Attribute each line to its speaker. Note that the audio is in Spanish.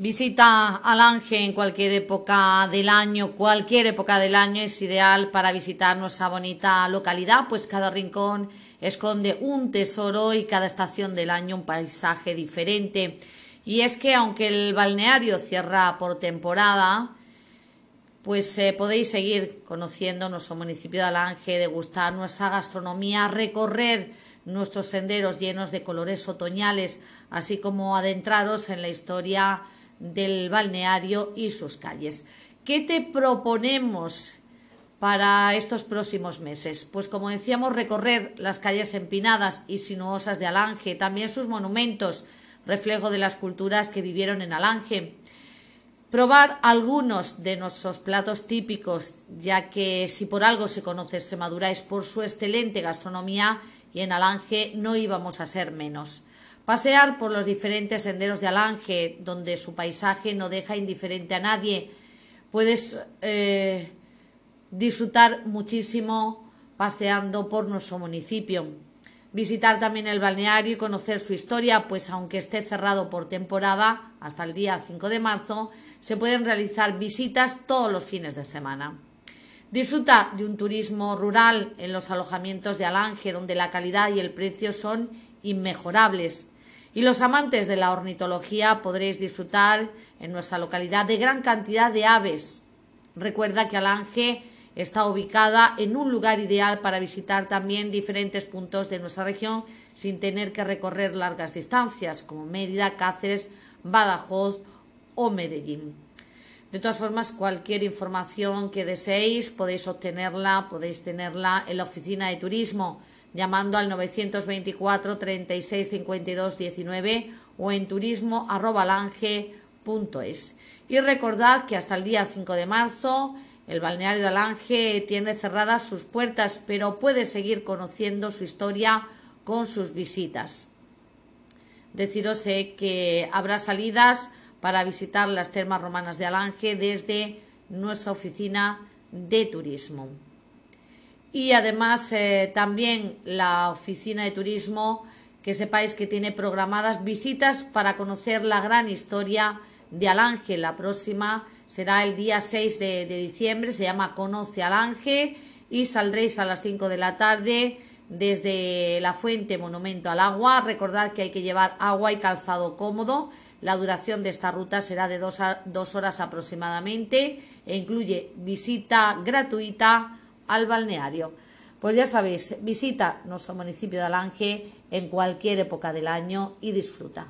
Speaker 1: Visita Alange en cualquier época del año, cualquier época del año es ideal para visitar nuestra bonita localidad, pues cada rincón esconde un tesoro y cada estación del año un paisaje diferente. Y es que aunque el balneario cierra por temporada, pues eh, podéis seguir conociendo nuestro municipio de Alange, degustar nuestra gastronomía, recorrer nuestros senderos llenos de colores otoñales, así como adentraros en la historia del balneario y sus calles. ¿Qué te proponemos para estos próximos meses? Pues como decíamos, recorrer las calles empinadas y sinuosas de Alange, también sus monumentos, reflejo de las culturas que vivieron en Alange. Probar algunos de nuestros platos típicos, ya que si por algo se conoce Extremadura es por su excelente gastronomía y en Alange no íbamos a ser menos. Pasear por los diferentes senderos de Alange, donde su paisaje no deja indiferente a nadie. Puedes eh, disfrutar muchísimo paseando por nuestro municipio. Visitar también el balneario y conocer su historia, pues aunque esté cerrado por temporada, hasta el día 5 de marzo, se pueden realizar visitas todos los fines de semana. Disfruta de un turismo rural en los alojamientos de Alange, donde la calidad y el precio son inmejorables. Y los amantes de la ornitología podréis disfrutar en nuestra localidad de gran cantidad de aves. Recuerda que Alange está ubicada en un lugar ideal para visitar también diferentes puntos de nuestra región sin tener que recorrer largas distancias como Mérida, Cáceres, Badajoz o Medellín. De todas formas, cualquier información que deseéis podéis obtenerla, podéis tenerla en la oficina de turismo llamando al 924 36 52 19 o en turismo.alange.es. Y recordad que hasta el día 5 de marzo el balneario de Alange tiene cerradas sus puertas, pero puede seguir conociendo su historia con sus visitas. Deciros que habrá salidas para visitar las termas romanas de Alange desde nuestra oficina de turismo y además eh, también la oficina de turismo que sepáis que tiene programadas visitas para conocer la gran historia de Alange. La próxima será el día 6 de, de diciembre, se llama Conoce Alange y saldréis a las 5 de la tarde desde la fuente Monumento al Agua. Recordad que hay que llevar agua y calzado cómodo. La duración de esta ruta será de dos, dos horas aproximadamente e incluye visita gratuita al balneario. Pues ya sabéis, visita nuestro municipio de Alange en cualquier época del año y disfruta.